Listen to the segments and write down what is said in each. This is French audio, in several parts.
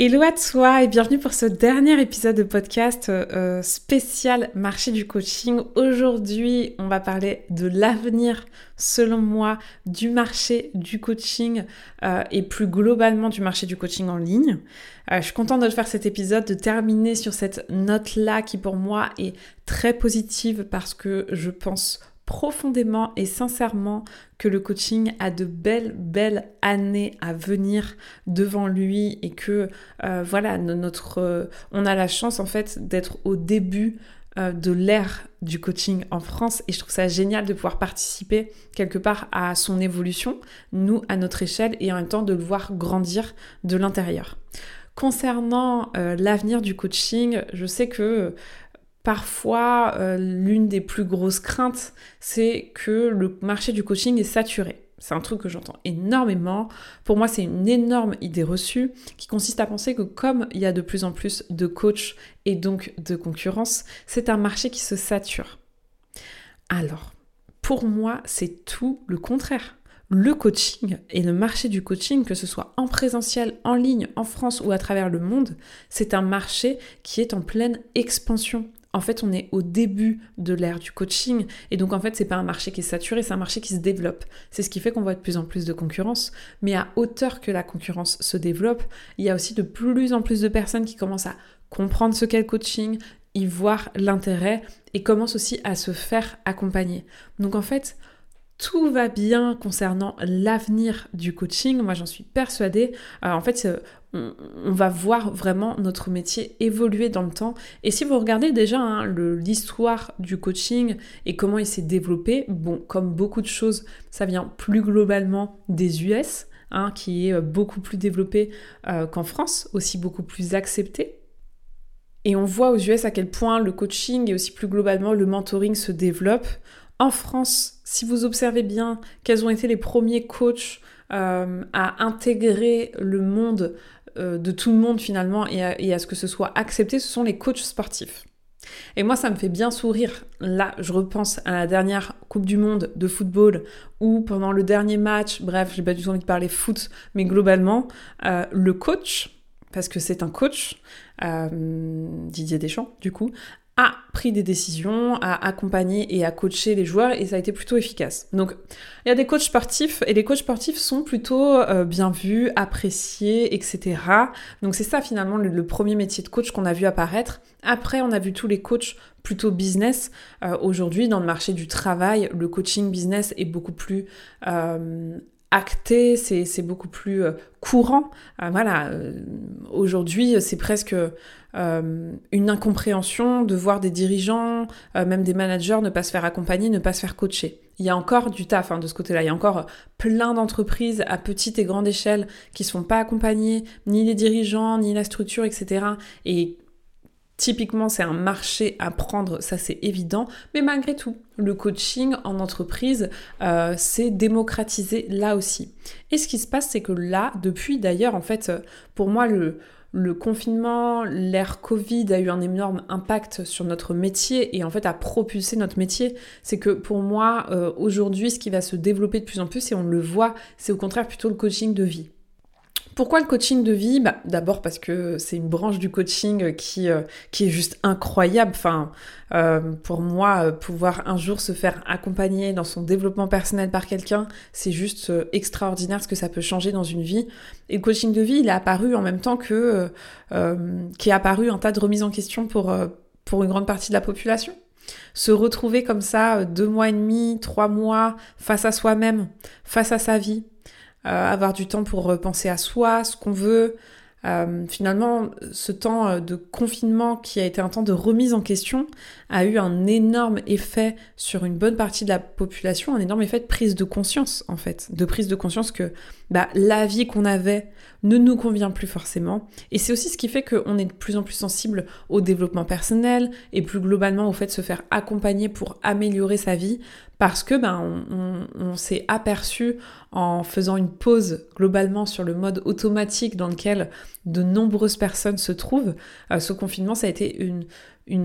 Hello à toi et bienvenue pour ce dernier épisode de podcast euh, spécial marché du coaching. Aujourd'hui, on va parler de l'avenir, selon moi, du marché du coaching euh, et plus globalement du marché du coaching en ligne. Euh, je suis contente de faire cet épisode, de terminer sur cette note-là qui pour moi est très positive parce que je pense profondément et sincèrement que le coaching a de belles, belles années à venir devant lui et que euh, voilà, notre, euh, on a la chance en fait d'être au début euh, de l'ère du coaching en France et je trouve ça génial de pouvoir participer quelque part à son évolution, nous à notre échelle et en même temps de le voir grandir de l'intérieur. Concernant l'avenir du coaching, je sais que Parfois, euh, l'une des plus grosses craintes, c'est que le marché du coaching est saturé. C'est un truc que j'entends énormément. Pour moi, c'est une énorme idée reçue qui consiste à penser que comme il y a de plus en plus de coachs et donc de concurrence, c'est un marché qui se sature. Alors, pour moi, c'est tout le contraire. Le coaching et le marché du coaching, que ce soit en présentiel, en ligne, en France ou à travers le monde, c'est un marché qui est en pleine expansion en fait, on est au début de l'ère du coaching et donc en fait, c'est pas un marché qui est saturé, c'est un marché qui se développe. C'est ce qui fait qu'on voit de plus en plus de concurrence, mais à hauteur que la concurrence se développe, il y a aussi de plus en plus de personnes qui commencent à comprendre ce qu'est le coaching, y voir l'intérêt et commencent aussi à se faire accompagner. Donc en fait, tout va bien concernant l'avenir du coaching. Moi, j'en suis persuadée. Euh, en fait, on, va voir vraiment notre métier évoluer dans le temps. Et si vous regardez déjà hein, l'histoire du coaching et comment il s'est développé, bon, comme beaucoup de choses, ça vient plus globalement des US, hein, qui est euh, beaucoup plus développé euh, qu'en France, aussi beaucoup plus accepté. Et on voit aux US à quel point le coaching et aussi plus globalement le mentoring se développent. En France, si vous observez bien quels ont été les premiers coachs euh, à intégrer le monde euh, de tout le monde finalement et à, ce que ce soit accepté, ce sont les coachs sportifs. Et moi, ça me fait bien sourire. Là, je repense à la dernière Coupe du Monde de football où pendant le dernier match, bref, j'ai pas du tout envie de parler foot, mais globalement, euh, le coach, parce que c'est un coach, Didier Deschamps, du coup, a pris des décisions, a accompagné et a coaché les joueurs et ça a été plutôt efficace. Donc il y a des coachs sportifs et les coachs sportifs sont plutôt euh, bien vus, appréciés, etc. Donc c'est ça finalement le, premier métier de coach qu'on a vu apparaître. Après on a vu tous les coachs plutôt business. Euh, aujourd'hui dans le marché du travail, le coaching business est beaucoup plus euh, acté, c'est beaucoup plus courant. voilà, aujourd'hui c'est presque euh, une incompréhension de voir des dirigeants, euh, même des managers ne pas se faire accompagner, ne pas se faire coacher. Il y a encore du taf hein, de ce côté-là. Il y a encore plein d'entreprises à petite et grande échelle qui ne sont pas accompagnées, ni les dirigeants, ni la structure, etc. Et Typiquement, c'est un marché à prendre, ça c'est évident, mais malgré tout, le coaching en entreprise, euh, c'est démocratisé là aussi. Et ce qui se passe, c'est que là, depuis d'ailleurs, en fait, pour moi, le, le confinement, l'ère Covid a eu un énorme impact sur notre métier et en fait a propulsé notre métier. C'est que pour moi, euh, aujourd'hui, ce qui va se développer de plus en plus, et on le voit, c'est au contraire plutôt le coaching de vie. Pourquoi le coaching de vie bah, D'abord parce que c'est une branche du coaching qui, euh, qui est juste incroyable. Enfin, euh, pour moi, euh, pouvoir un jour se faire accompagner dans son développement personnel par quelqu'un, c'est juste extraordinaire ce que ça peut changer dans une vie. Et le coaching de vie, il est apparu en même temps que... est apparu un tas de remises en question pour, pour une grande partie de la population se retrouver comme ça deux mois et demi, trois mois face à soi-même, face à sa vie, avoir du temps pour penser à soi, ce qu'on veut, euh, finalement, ce temps euh, de confinement qui a été un temps de remise en question a eu un énorme effet sur une bonne partie de la population, un énorme effet de prise de conscience en fait, de prise de conscience que bah, la vie qu'on avait ne nous convient plus forcément. Et c'est aussi ce qui fait qu'on est de plus en plus sensible au développement personnel et plus globalement au fait de se faire accompagner pour améliorer sa vie parce que ben, on, s'est aperçu en faisant une pause globalement sur le mode automatique dans lequel de nombreuses personnes se trouvent. Euh, ce confinement, ça a été une,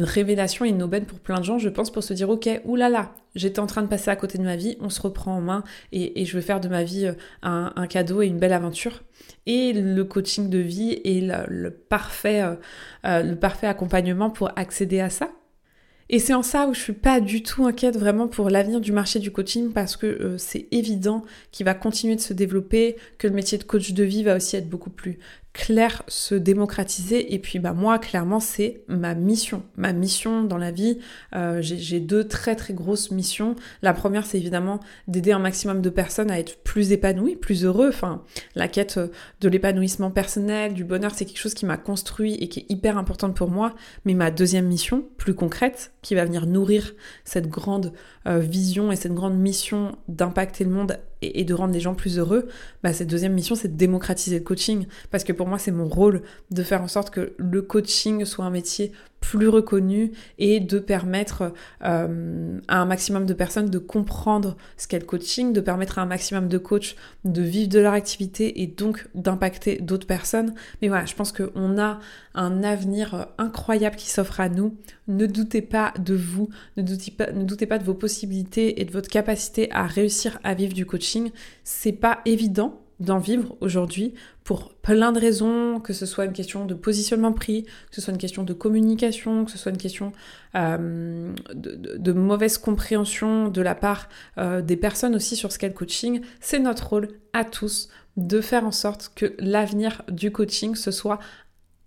révélation et une aubaine pour plein de gens, je pense, pour se dire, ok, oulala, j'étais en train de passer à côté de ma vie, on se reprend en main et, je vais faire de ma vie euh, un, cadeau et une belle aventure. Et le coaching de vie est le, parfait, euh, le parfait accompagnement pour accéder à ça. Et c'est en ça où je suis pas du tout inquiète vraiment pour l'avenir du marché du coaching parce que euh, c'est évident qu'il va continuer de se développer, que le métier de coach de vie va aussi être beaucoup plus clair, se démocratiser. Et puis bah moi, clairement, c'est ma mission. Ma mission dans la vie, euh, j'ai deux très très grosses missions. La première, c'est évidemment d'aider un maximum de personnes à être plus épanouies, plus heureux. Enfin, la quête de l'épanouissement personnel, du bonheur, c'est quelque chose qui m'a construit et qui est hyper importante pour moi. Mais ma deuxième mission, plus concrète, qui va venir nourrir cette grande euh, vision et cette grande mission d'impacter le monde et, de rendre les gens plus heureux, bah, cette deuxième mission, c'est de démocratiser le coaching. Parce que pour moi, c'est mon rôle de faire en sorte que le coaching soit un métier plus reconnu et de permettre euh, à un maximum de personnes de comprendre ce qu'est le coaching, de permettre à un maximum de coachs de vivre de leur activité et donc d'impacter d'autres personnes. Mais voilà, je pense qu'on a un avenir incroyable qui s'offre à nous. Ne doutez pas de vous, ne doutez pas, ne doutez pas de vos possibilités et de votre capacité à réussir à vivre du coaching. C'est pas évident d'en vivre aujourd'hui pour plein de raisons, que ce soit une question de positionnement prix, que ce soit une question de communication, que ce soit une question euh, de, mauvaise compréhension de la part euh, des personnes aussi sur ce qu'est le coaching. C'est notre rôle à tous de faire en sorte que l'avenir du coaching, ce soit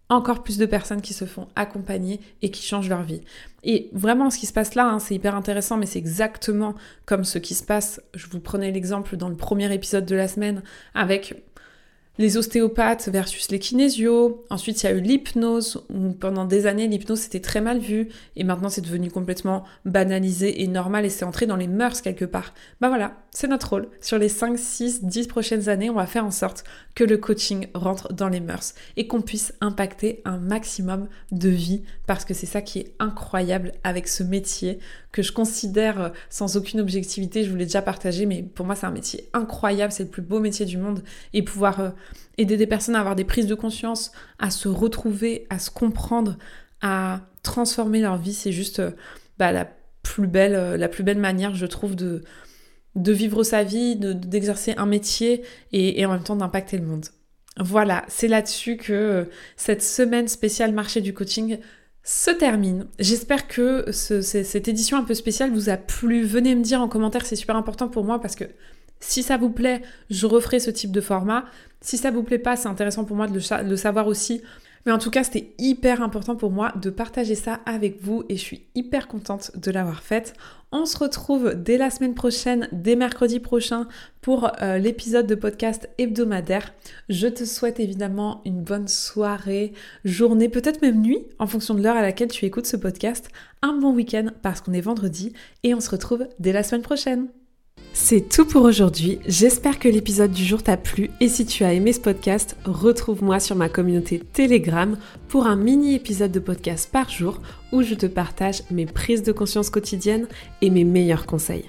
encore plus de personnes qui se font accompagner et qui changent leur vie. Et vraiment, ce qui se passe là, hein, c'est hyper intéressant, mais c'est exactement comme ce qui se passe. Je vous prenais l'exemple dans le premier épisode de la semaine avec les ostéopathes versus les kinésios. Ensuite, il y a eu l'hypnose, où pendant des années, l'hypnose c'était très mal vu, et maintenant c'est devenu complètement banalisé et normal, et c'est entré dans les mœurs quelque part. Bah voilà, c'est notre rôle. Sur les 5, 6, 10 prochaines années, on va faire en sorte que le coaching rentre dans les mœurs et qu'on puisse impacter un maximum de vie, parce que c'est ça qui est incroyable avec ce métier que je considère euh, sans aucune objectivité, je vous l'ai déjà partagé, mais pour moi c'est un métier incroyable, c'est le plus beau métier du monde, et pouvoir euh, aider des personnes à avoir des prises de conscience, à se retrouver, à se comprendre, à transformer leur vie, c'est juste euh, bah, la plus belle, la plus belle manière, je trouve, de, vivre sa vie, d'exercer un métier et, et en même temps d'impacter le monde. Voilà, c'est là-dessus que cette semaine spéciale marché du coaching se termine. J'espère que cette édition un peu spéciale vous a plu. Venez me dire en commentaire, c'est super important pour moi parce que si ça vous plaît, je referai ce type de format. Si ça vous plaît pas, c'est intéressant pour moi de le savoir aussi mais en tout cas, c'était hyper important pour moi de partager ça avec vous et je suis hyper contente de l'avoir faite. On se retrouve dès la semaine prochaine, dès mercredi prochain, pour euh, l'épisode de podcast hebdomadaire. Je te souhaite évidemment une bonne soirée, journée, peut-être même nuit, en fonction de l'heure à laquelle tu écoutes ce podcast. Un bon week-end parce qu'on est vendredi et on se retrouve dès la semaine prochaine. C'est tout pour aujourd'hui, j'espère que l'épisode du jour t'a plu et si tu as aimé ce podcast, retrouve-moi sur ma communauté Telegram pour un mini épisode de podcast par jour où je te partage mes prises de conscience quotidiennes et mes meilleurs conseils.